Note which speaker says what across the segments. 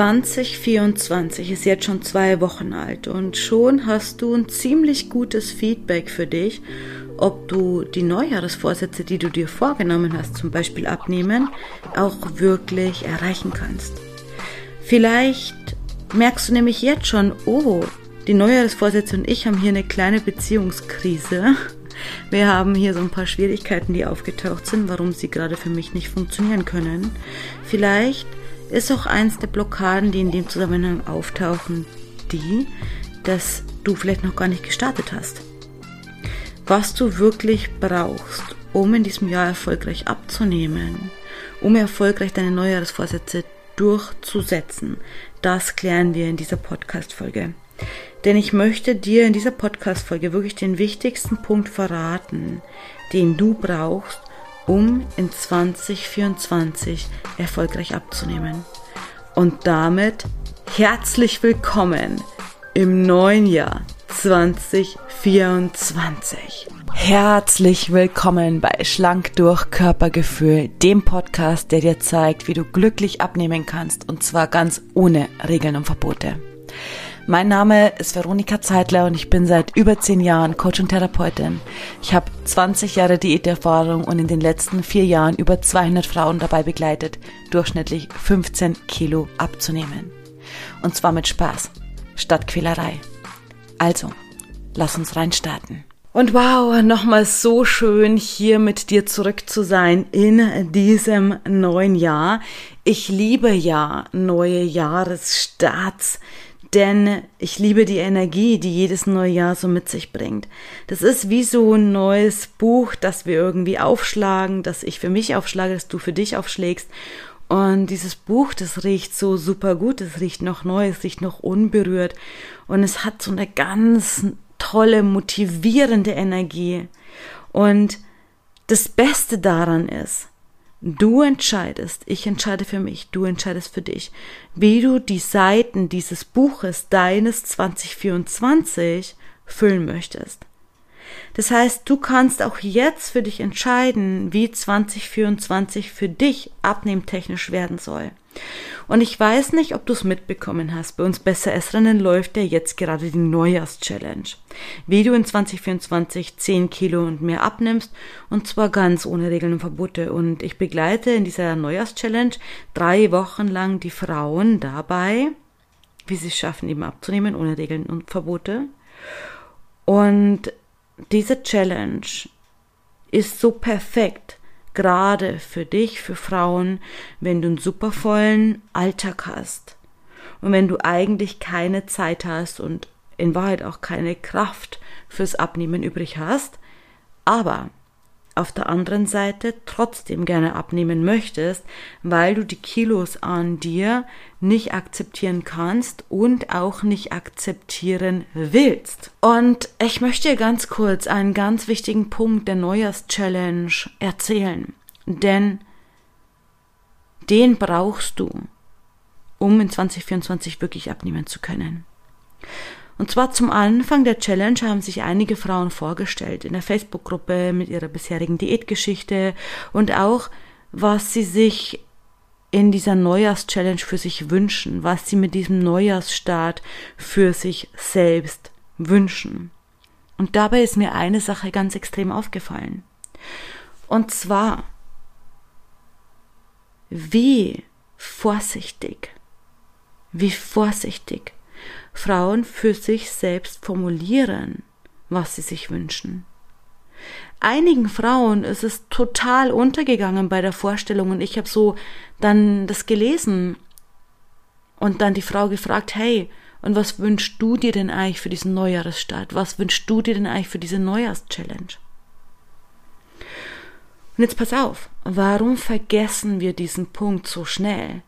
Speaker 1: 2024 ist jetzt schon zwei Wochen alt und schon hast du ein ziemlich gutes Feedback für dich, ob du die Neujahresvorsätze, die du dir vorgenommen hast, zum Beispiel abnehmen, auch wirklich erreichen kannst. Vielleicht merkst du nämlich jetzt schon, oh, die Neujahresvorsätze und ich haben hier eine kleine Beziehungskrise. Wir haben hier so ein paar Schwierigkeiten, die aufgetaucht sind, warum sie gerade für mich nicht funktionieren können. Vielleicht ist auch eins der Blockaden, die in dem Zusammenhang auftauchen, die, dass du vielleicht noch gar nicht gestartet hast. Was du wirklich brauchst, um in diesem Jahr erfolgreich abzunehmen, um erfolgreich deine Neujahresvorsätze durchzusetzen, das klären wir in dieser Podcast-Folge. Denn ich möchte dir in dieser Podcast-Folge wirklich den wichtigsten Punkt verraten, den du brauchst, um in 2024 erfolgreich abzunehmen. Und damit herzlich willkommen im neuen Jahr 2024. Herzlich willkommen bei Schlank durch Körpergefühl, dem Podcast, der dir zeigt, wie du glücklich abnehmen kannst und zwar ganz ohne Regeln und Verbote. Mein Name ist Veronika Zeitler und ich bin seit über zehn Jahren Coach und Therapeutin. Ich habe 20 Jahre Diäterfahrung und in den letzten vier Jahren über 200 Frauen dabei begleitet, durchschnittlich 15 Kilo abzunehmen. Und zwar mit Spaß, statt Quälerei. Also, lass uns reinstarten. Und wow, nochmal so schön hier mit dir zurück zu sein in diesem neuen Jahr. Ich liebe ja neue Jahresstarts denn ich liebe die Energie, die jedes neue Jahr so mit sich bringt. Das ist wie so ein neues Buch, das wir irgendwie aufschlagen, das ich für mich aufschlage, das du für dich aufschlägst. Und dieses Buch, das riecht so super gut, es riecht noch neu, es riecht noch unberührt und es hat so eine ganz tolle, motivierende Energie. Und das Beste daran ist, Du entscheidest, ich entscheide für mich, du entscheidest für dich, wie du die Seiten dieses Buches deines 2024 füllen möchtest. Das heißt, du kannst auch jetzt für dich entscheiden, wie 2024 für dich abnehmtechnisch werden soll. Und ich weiß nicht, ob du es mitbekommen hast. Bei uns Besser Essrennen läuft ja jetzt gerade die Neujahrs-Challenge. Wie du in 2024 10 Kilo und mehr abnimmst und zwar ganz ohne Regeln und Verbote. Und ich begleite in dieser Neujahrs-Challenge drei Wochen lang die Frauen dabei, wie sie es schaffen, eben abzunehmen ohne Regeln und Verbote. Und diese Challenge ist so perfekt, gerade für dich, für Frauen, wenn du einen supervollen Alltag hast. Und wenn du eigentlich keine Zeit hast und in Wahrheit auch keine Kraft fürs Abnehmen übrig hast, aber auf der anderen Seite trotzdem gerne abnehmen möchtest, weil du die Kilos an dir nicht akzeptieren kannst und auch nicht akzeptieren willst. Und ich möchte ganz kurz einen ganz wichtigen Punkt der Neujahrs-Challenge erzählen, denn den brauchst du, um in 2024 wirklich abnehmen zu können. Und zwar zum Anfang der Challenge haben sich einige Frauen vorgestellt in der Facebook-Gruppe mit ihrer bisherigen Diätgeschichte und auch, was sie sich in dieser Neujahrs-Challenge für sich wünschen, was sie mit diesem Neujahrsstart für sich selbst wünschen. Und dabei ist mir eine Sache ganz extrem aufgefallen. Und zwar, wie vorsichtig, wie vorsichtig Frauen für sich selbst formulieren, was sie sich wünschen. Einigen Frauen ist es total untergegangen bei der Vorstellung und ich habe so dann das gelesen und dann die Frau gefragt, hey, und was wünschst du dir denn eigentlich für diesen Neujahresstart? Was wünschst du dir denn eigentlich für diese Neujahrschallenge? Und jetzt pass auf, warum vergessen wir diesen Punkt so schnell?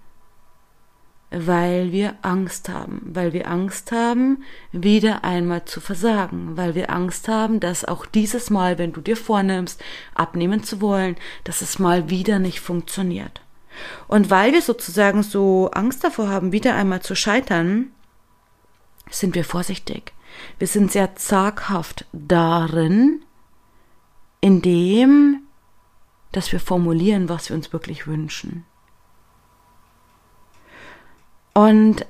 Speaker 1: Weil wir Angst haben, weil wir Angst haben, wieder einmal zu versagen, weil wir Angst haben, dass auch dieses Mal, wenn du dir vornimmst, abnehmen zu wollen, dass es mal wieder nicht funktioniert. Und weil wir sozusagen so Angst davor haben, wieder einmal zu scheitern, sind wir vorsichtig. Wir sind sehr zaghaft darin, indem, dass wir formulieren, was wir uns wirklich wünschen. Und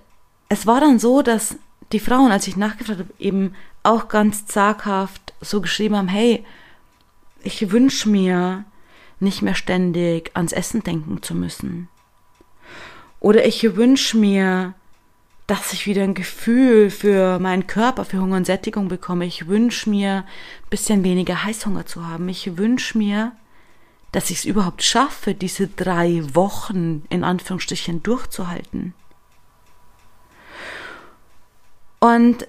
Speaker 1: es war dann so, dass die Frauen, als ich nachgefragt habe, eben auch ganz zaghaft so geschrieben haben, hey, ich wünsche mir nicht mehr ständig ans Essen denken zu müssen. Oder ich wünsche mir, dass ich wieder ein Gefühl für meinen Körper, für Hunger und Sättigung bekomme. Ich wünsche mir, ein bisschen weniger Heißhunger zu haben. Ich wünsche mir, dass ich es überhaupt schaffe, diese drei Wochen in Anführungsstrichen durchzuhalten. Und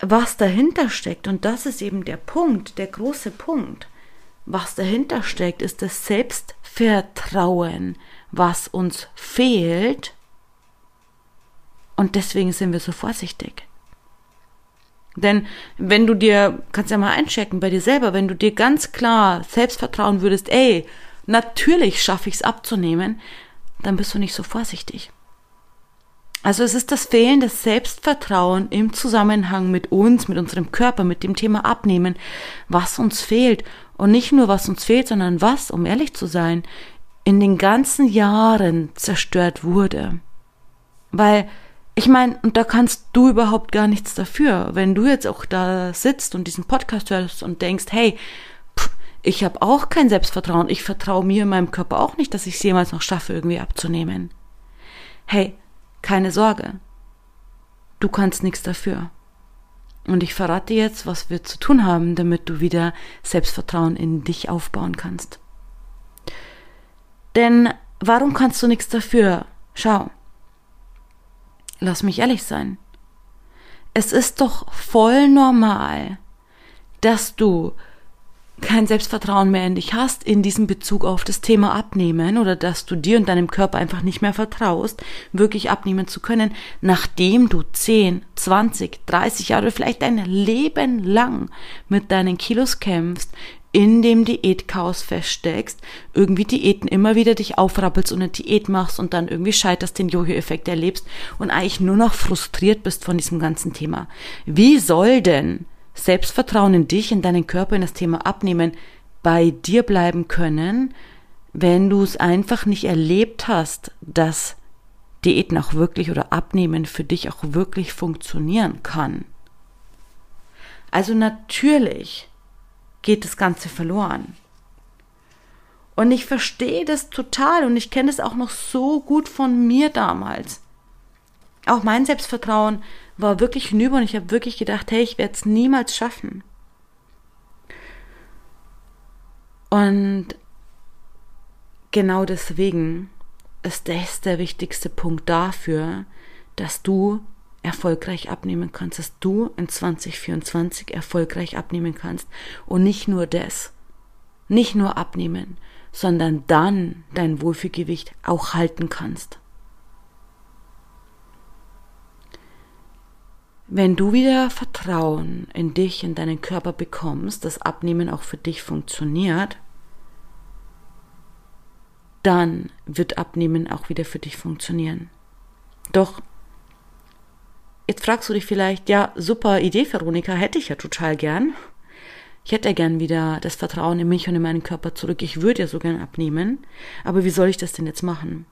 Speaker 1: was dahinter steckt, und das ist eben der Punkt, der große Punkt, was dahinter steckt, ist das Selbstvertrauen, was uns fehlt. Und deswegen sind wir so vorsichtig. Denn wenn du dir, kannst ja mal einchecken bei dir selber, wenn du dir ganz klar Selbstvertrauen würdest, ey, natürlich schaffe ich es abzunehmen, dann bist du nicht so vorsichtig. Also es ist das Fehlen des Selbstvertrauen im Zusammenhang mit uns, mit unserem Körper, mit dem Thema Abnehmen, was uns fehlt. Und nicht nur was uns fehlt, sondern was, um ehrlich zu sein, in den ganzen Jahren zerstört wurde. Weil, ich meine, und da kannst du überhaupt gar nichts dafür, wenn du jetzt auch da sitzt und diesen Podcast hörst und denkst, hey, pff, ich habe auch kein Selbstvertrauen, ich vertraue mir in meinem Körper auch nicht, dass ich es jemals noch schaffe, irgendwie abzunehmen. Hey, keine Sorge. Du kannst nichts dafür. Und ich verrate jetzt, was wir zu tun haben, damit du wieder Selbstvertrauen in dich aufbauen kannst. Denn warum kannst du nichts dafür? Schau. Lass mich ehrlich sein. Es ist doch voll normal, dass du kein Selbstvertrauen mehr in dich hast in diesem Bezug auf das Thema Abnehmen oder dass du dir und deinem Körper einfach nicht mehr vertraust, wirklich abnehmen zu können, nachdem du 10, 20, 30 Jahre, vielleicht dein Leben lang mit deinen Kilos kämpfst, in dem Diätchaos feststeckst, irgendwie Diäten immer wieder dich aufrappelst und eine Diät machst und dann irgendwie scheiterst, den Jojo-Effekt erlebst und eigentlich nur noch frustriert bist von diesem ganzen Thema. Wie soll denn Selbstvertrauen in dich, in deinen Körper, in das Thema Abnehmen bei dir bleiben können, wenn du es einfach nicht erlebt hast, dass Diäten auch wirklich oder Abnehmen für dich auch wirklich funktionieren kann. Also natürlich geht das Ganze verloren. Und ich verstehe das total und ich kenne es auch noch so gut von mir damals. Auch mein Selbstvertrauen war wirklich hinüber und ich habe wirklich gedacht, hey, ich werde es niemals schaffen. Und genau deswegen ist das der wichtigste Punkt dafür, dass du erfolgreich abnehmen kannst, dass du in 2024 erfolgreich abnehmen kannst. Und nicht nur das, nicht nur abnehmen, sondern dann dein Wohlfühlgewicht auch halten kannst. Wenn du wieder Vertrauen in dich, in deinen Körper bekommst, dass Abnehmen auch für dich funktioniert, dann wird Abnehmen auch wieder für dich funktionieren. Doch jetzt fragst du dich vielleicht, ja, super Idee, Veronika, hätte ich ja total gern. Ich hätte ja gern wieder das Vertrauen in mich und in meinen Körper zurück. Ich würde ja so gern abnehmen. Aber wie soll ich das denn jetzt machen?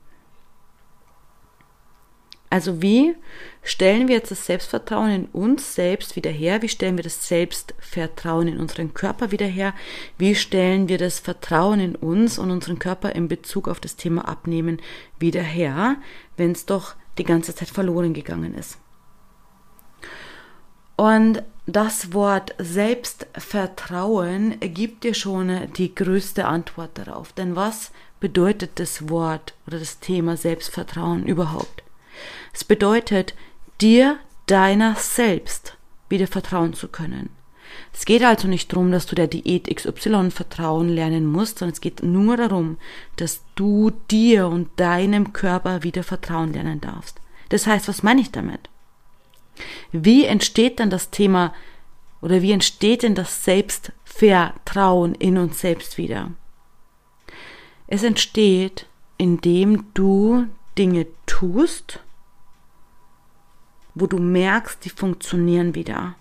Speaker 1: Also wie stellen wir jetzt das Selbstvertrauen in uns selbst wieder her? Wie stellen wir das Selbstvertrauen in unseren Körper wieder her? Wie stellen wir das Vertrauen in uns und unseren Körper in Bezug auf das Thema Abnehmen wieder her, wenn es doch die ganze Zeit verloren gegangen ist? Und das Wort Selbstvertrauen gibt dir schon die größte Antwort darauf. Denn was bedeutet das Wort oder das Thema Selbstvertrauen überhaupt? Es bedeutet, dir deiner selbst wieder vertrauen zu können. Es geht also nicht darum, dass du der Diät XY vertrauen lernen musst, sondern es geht nur darum, dass du dir und deinem Körper wieder vertrauen lernen darfst. Das heißt, was meine ich damit? Wie entsteht dann das Thema oder wie entsteht denn das Selbstvertrauen in uns selbst wieder? Es entsteht, indem du Dinge tust, wo du merkst, die funktionieren wieder.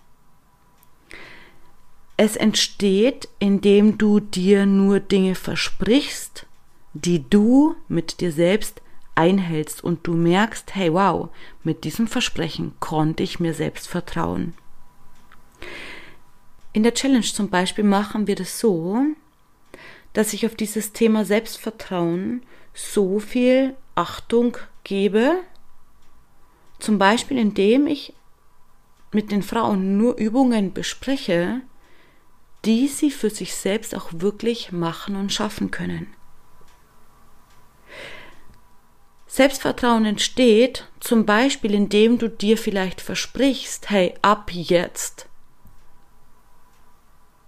Speaker 1: Es entsteht, indem du dir nur Dinge versprichst, die du mit dir selbst einhältst und du merkst, hey wow, mit diesem Versprechen konnte ich mir selbst vertrauen. In der Challenge zum Beispiel machen wir das so, dass ich auf dieses Thema Selbstvertrauen so viel Achtung gebe, zum Beispiel indem ich mit den Frauen nur Übungen bespreche, die sie für sich selbst auch wirklich machen und schaffen können. Selbstvertrauen entsteht zum Beispiel, indem du dir vielleicht versprichst, hey, ab jetzt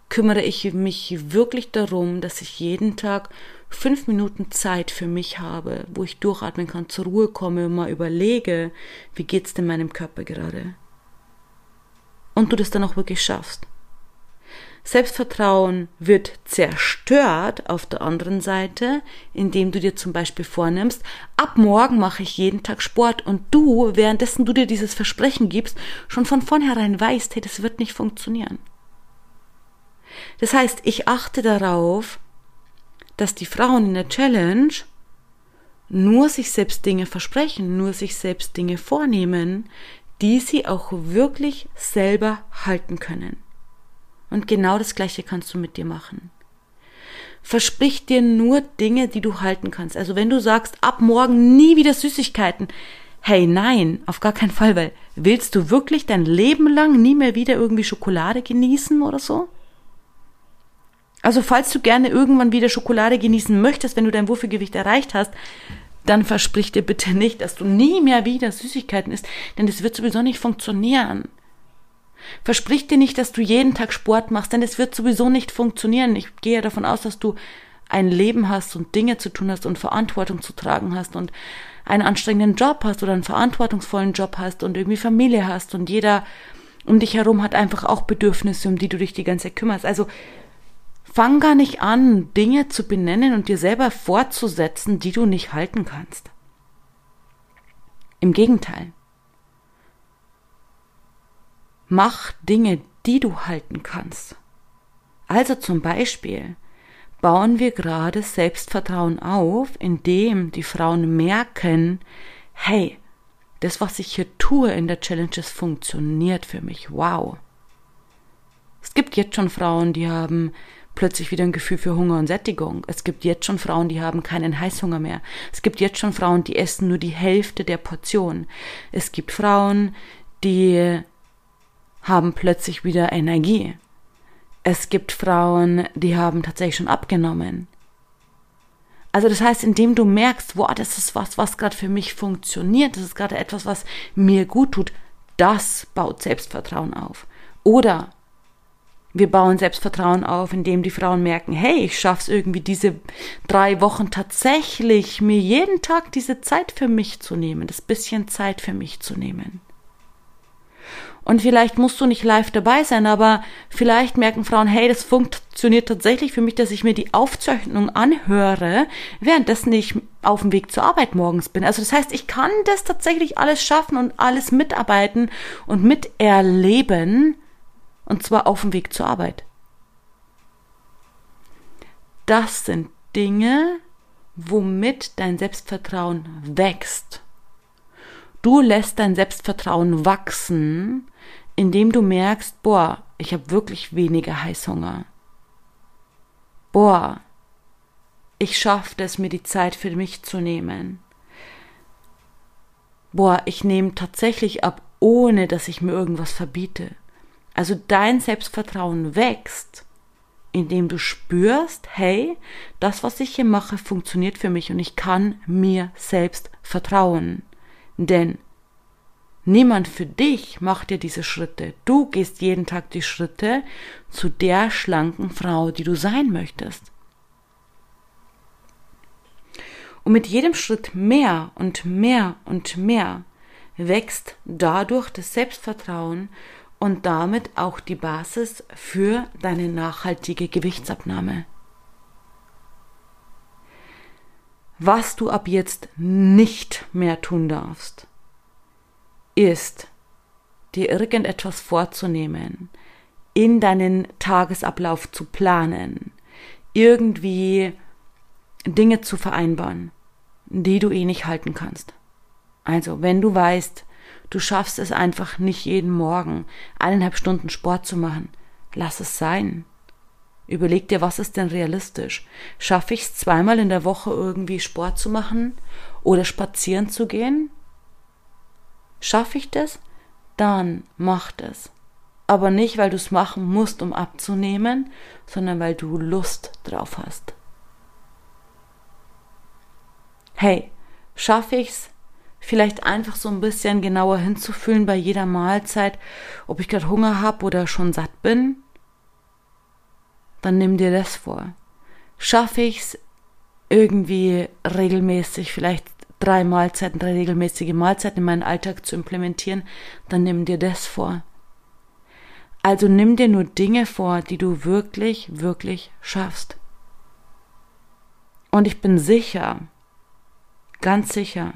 Speaker 1: kümmere ich mich wirklich darum, dass ich jeden Tag fünf Minuten Zeit für mich habe, wo ich durchatmen kann, zur Ruhe komme und mal überlege, wie geht's denn meinem Körper gerade? Und du das dann auch wirklich schaffst. Selbstvertrauen wird zerstört auf der anderen Seite, indem du dir zum Beispiel vornimmst, ab morgen mache ich jeden Tag Sport und du, währenddessen du dir dieses Versprechen gibst, schon von vornherein weißt, hey, das wird nicht funktionieren. Das heißt, ich achte darauf, dass die Frauen in der Challenge nur sich selbst Dinge versprechen, nur sich selbst Dinge vornehmen, die sie auch wirklich selber halten können. Und genau das Gleiche kannst du mit dir machen. Versprich dir nur Dinge, die du halten kannst. Also wenn du sagst, ab morgen nie wieder Süßigkeiten, hey nein, auf gar keinen Fall, weil willst du wirklich dein Leben lang nie mehr wieder irgendwie Schokolade genießen oder so? Also falls du gerne irgendwann wieder Schokolade genießen möchtest, wenn du dein Wurfelgewicht erreicht hast, dann versprich dir bitte nicht, dass du nie mehr wieder Süßigkeiten isst, denn das wird sowieso nicht funktionieren. Versprich dir nicht, dass du jeden Tag Sport machst, denn es wird sowieso nicht funktionieren. Ich gehe davon aus, dass du ein Leben hast und Dinge zu tun hast und Verantwortung zu tragen hast und einen anstrengenden Job hast oder einen verantwortungsvollen Job hast und irgendwie Familie hast und jeder um dich herum hat einfach auch Bedürfnisse, um die du dich die ganze Zeit kümmerst. Also Fang gar nicht an, Dinge zu benennen und dir selber fortzusetzen, die du nicht halten kannst. Im Gegenteil. Mach Dinge, die du halten kannst. Also zum Beispiel bauen wir gerade Selbstvertrauen auf, indem die Frauen merken, hey, das, was ich hier tue in der Challenges, funktioniert für mich. Wow. Es gibt jetzt schon Frauen, die haben plötzlich wieder ein Gefühl für Hunger und Sättigung. Es gibt jetzt schon Frauen, die haben keinen Heißhunger mehr. Es gibt jetzt schon Frauen, die essen nur die Hälfte der Portion. Es gibt Frauen, die haben plötzlich wieder Energie. Es gibt Frauen, die haben tatsächlich schon abgenommen. Also das heißt, indem du merkst, wow, das ist was, was gerade für mich funktioniert, das ist gerade etwas, was mir gut tut, das baut Selbstvertrauen auf. Oder wir bauen Selbstvertrauen auf, indem die Frauen merken, hey, ich schaff's irgendwie diese drei Wochen tatsächlich, mir jeden Tag diese Zeit für mich zu nehmen, das bisschen Zeit für mich zu nehmen. Und vielleicht musst du nicht live dabei sein, aber vielleicht merken Frauen, hey, das funktioniert tatsächlich für mich, dass ich mir die Aufzeichnung anhöre, währenddessen ich auf dem Weg zur Arbeit morgens bin. Also das heißt, ich kann das tatsächlich alles schaffen und alles mitarbeiten und miterleben, und zwar auf dem Weg zur Arbeit. Das sind Dinge, womit dein Selbstvertrauen wächst. Du lässt dein Selbstvertrauen wachsen, indem du merkst, boah, ich habe wirklich weniger Heißhunger. Boah, ich schaffe es, mir die Zeit für mich zu nehmen. Boah, ich nehme tatsächlich ab, ohne dass ich mir irgendwas verbiete. Also dein Selbstvertrauen wächst, indem du spürst, hey, das, was ich hier mache, funktioniert für mich und ich kann mir selbst vertrauen. Denn niemand für dich macht dir diese Schritte. Du gehst jeden Tag die Schritte zu der schlanken Frau, die du sein möchtest. Und mit jedem Schritt mehr und mehr und mehr wächst dadurch das Selbstvertrauen und damit auch die Basis für deine nachhaltige Gewichtsabnahme. Was du ab jetzt nicht mehr tun darfst, ist, dir irgendetwas vorzunehmen, in deinen Tagesablauf zu planen, irgendwie Dinge zu vereinbaren. die du eh nicht halten kannst. Also, wenn du weißt, du schaffst es einfach nicht jeden Morgen eineinhalb Stunden Sport zu machen, lass es sein. Überleg dir, was ist denn realistisch? Schaffe ich es zweimal in der Woche irgendwie Sport zu machen oder spazieren zu gehen? Schaffe ich das? Dann mach das. Aber nicht, weil du es machen musst, um abzunehmen, sondern weil du Lust drauf hast. Hey, schaffe ich's? Vielleicht einfach so ein bisschen genauer hinzufühlen bei jeder Mahlzeit, ob ich gerade Hunger habe oder schon satt bin? Dann nimm dir das vor. Schaffe ich's irgendwie regelmäßig, vielleicht drei Mahlzeiten, drei regelmäßige Mahlzeiten in meinen Alltag zu implementieren, dann nimm dir das vor. Also nimm dir nur Dinge vor, die du wirklich, wirklich schaffst. Und ich bin sicher, ganz sicher,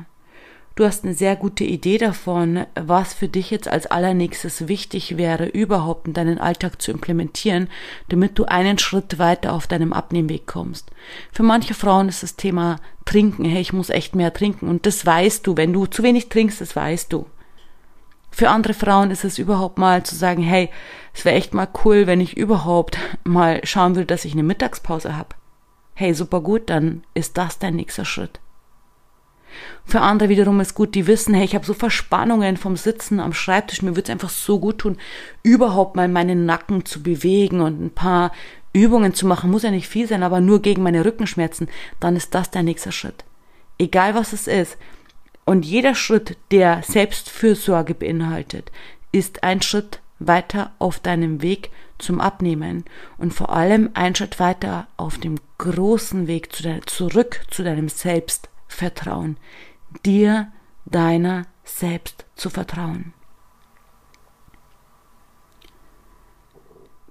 Speaker 1: du hast eine sehr gute Idee davon, was für dich jetzt als allernächstes wichtig wäre, überhaupt in deinen Alltag zu implementieren, damit du einen Schritt weiter auf deinem Abnehmweg kommst. Für manche Frauen ist das Thema Trinken, hey, ich muss echt mehr trinken und das weißt du, wenn du zu wenig trinkst, das weißt du. Für andere Frauen ist es überhaupt mal zu sagen, hey, es wäre echt mal cool, wenn ich überhaupt mal schauen will, dass ich eine Mittagspause habe. Hey, super gut, dann ist das dein nächster Schritt. Für andere wiederum ist gut, die wissen, hey, ich habe so Verspannungen vom Sitzen am Schreibtisch, mir würde es einfach so gut tun, überhaupt mal meinen Nacken zu bewegen und ein paar Übungen zu machen, muss ja nicht viel sein, aber nur gegen meine Rückenschmerzen, dann ist das der nächste Schritt. Egal was es ist. Und jeder Schritt, der Selbstfürsorge beinhaltet, ist ein Schritt weiter auf deinem Weg zum Abnehmen. Und vor allem ein Schritt weiter auf dem großen Weg zu de zurück zu deinem Selbst vertrauen, dir deiner selbst zu vertrauen.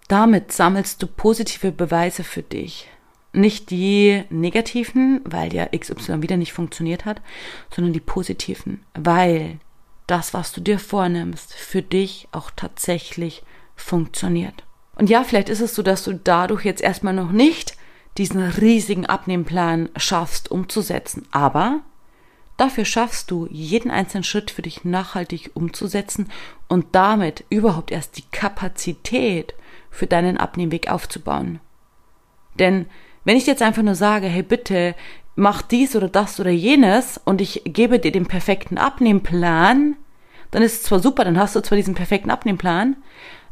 Speaker 1: Damit sammelst du positive Beweise für dich. Nicht die negativen, weil ja XY wieder nicht funktioniert hat, sondern die positiven, weil das, was du dir vornimmst, für dich auch tatsächlich funktioniert. Und ja, vielleicht ist es so, dass du dadurch jetzt erstmal noch nicht diesen riesigen Abnehmplan schaffst umzusetzen. Aber dafür schaffst du jeden einzelnen Schritt für dich nachhaltig umzusetzen und damit überhaupt erst die Kapazität für deinen Abnehmweg aufzubauen. Denn wenn ich jetzt einfach nur sage, hey bitte, mach dies oder das oder jenes und ich gebe dir den perfekten Abnehmplan, dann ist es zwar super, dann hast du zwar diesen perfekten Abnehmplan,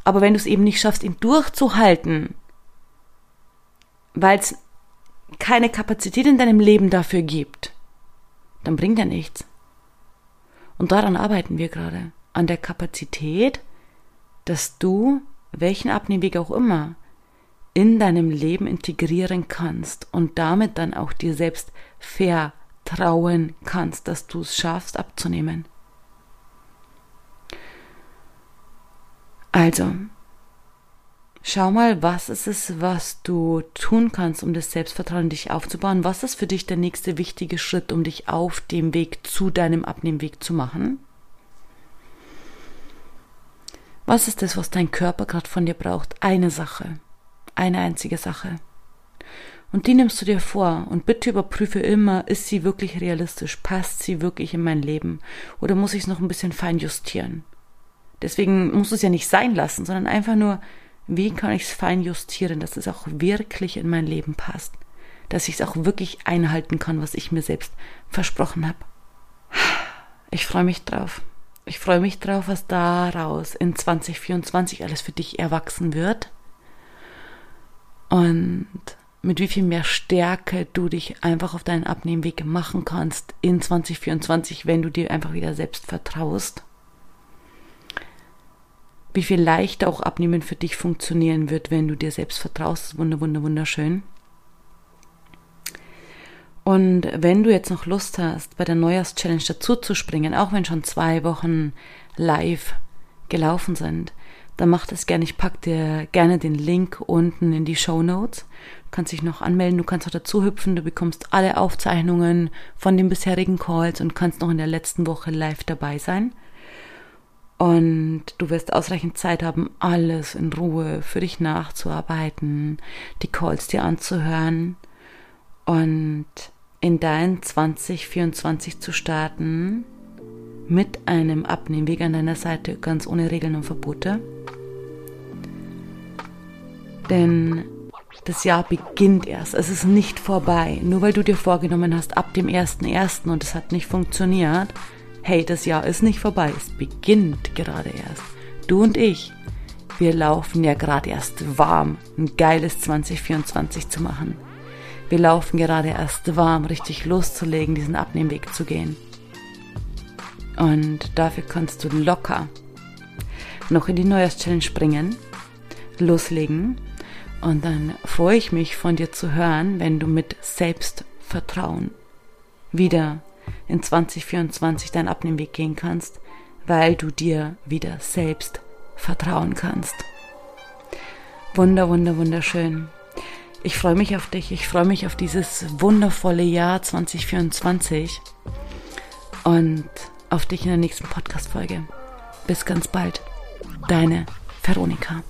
Speaker 1: aber wenn du es eben nicht schaffst, ihn durchzuhalten, weil es keine Kapazität in deinem Leben dafür gibt, dann bringt er nichts. Und daran arbeiten wir gerade. An der Kapazität, dass du, welchen Abnehmweg auch immer, in deinem Leben integrieren kannst und damit dann auch dir selbst vertrauen kannst, dass du es schaffst abzunehmen. Also, Schau mal, was ist es, was du tun kannst, um das Selbstvertrauen in dich aufzubauen? Was ist für dich der nächste wichtige Schritt, um dich auf dem Weg zu deinem Abnehmweg zu machen? Was ist das, was dein Körper gerade von dir braucht? Eine Sache. Eine einzige Sache. Und die nimmst du dir vor und bitte überprüfe immer, ist sie wirklich realistisch? Passt sie wirklich in mein Leben? Oder muss ich es noch ein bisschen fein justieren? Deswegen musst du es ja nicht sein lassen, sondern einfach nur wie kann ich es fein justieren, dass es auch wirklich in mein Leben passt, dass ich es auch wirklich einhalten kann, was ich mir selbst versprochen habe. Ich freue mich drauf. Ich freue mich drauf, was daraus in 2024 alles für dich erwachsen wird. Und mit wie viel mehr Stärke du dich einfach auf deinen Abnehmweg machen kannst in 2024, wenn du dir einfach wieder selbst vertraust wie viel leichter auch Abnehmen für dich funktionieren wird, wenn du dir selbst vertraust. Wunder, wunder, wunderschön. Und wenn du jetzt noch Lust hast, bei der Neujahrs-Challenge dazu zu springen, auch wenn schon zwei Wochen live gelaufen sind, dann mach das gerne. Ich pack dir gerne den Link unten in die Show Notes. Du kannst dich noch anmelden, du kannst auch dazu hüpfen, du bekommst alle Aufzeichnungen von den bisherigen Calls und kannst noch in der letzten Woche live dabei sein. Und du wirst ausreichend Zeit haben, alles in Ruhe für dich nachzuarbeiten, die Calls dir anzuhören. Und in dein 2024 zu starten mit einem Abnehmweg an deiner Seite, ganz ohne Regeln und Verbote. Denn das Jahr beginnt erst, es ist nicht vorbei. Nur weil du dir vorgenommen hast, ab dem 1.1. und es hat nicht funktioniert, hey, das Jahr ist nicht vorbei, es beginnt gerade erst. Du und ich, wir laufen ja gerade erst warm, ein geiles 2024 zu machen. Wir laufen gerade erst warm, richtig loszulegen, diesen Abnehmweg zu gehen. Und dafür kannst du locker noch in die Neujahrschallenge springen, loslegen. Und dann freue ich mich von dir zu hören, wenn du mit Selbstvertrauen wieder in 2024 deinen Abnehmweg gehen kannst, weil du dir wieder selbst vertrauen kannst. Wunder, wunder, wunderschön. Ich freue mich auf dich. Ich freue mich auf dieses wundervolle Jahr 2024 und auf dich in der nächsten Podcast-Folge. Bis ganz bald. Deine Veronika.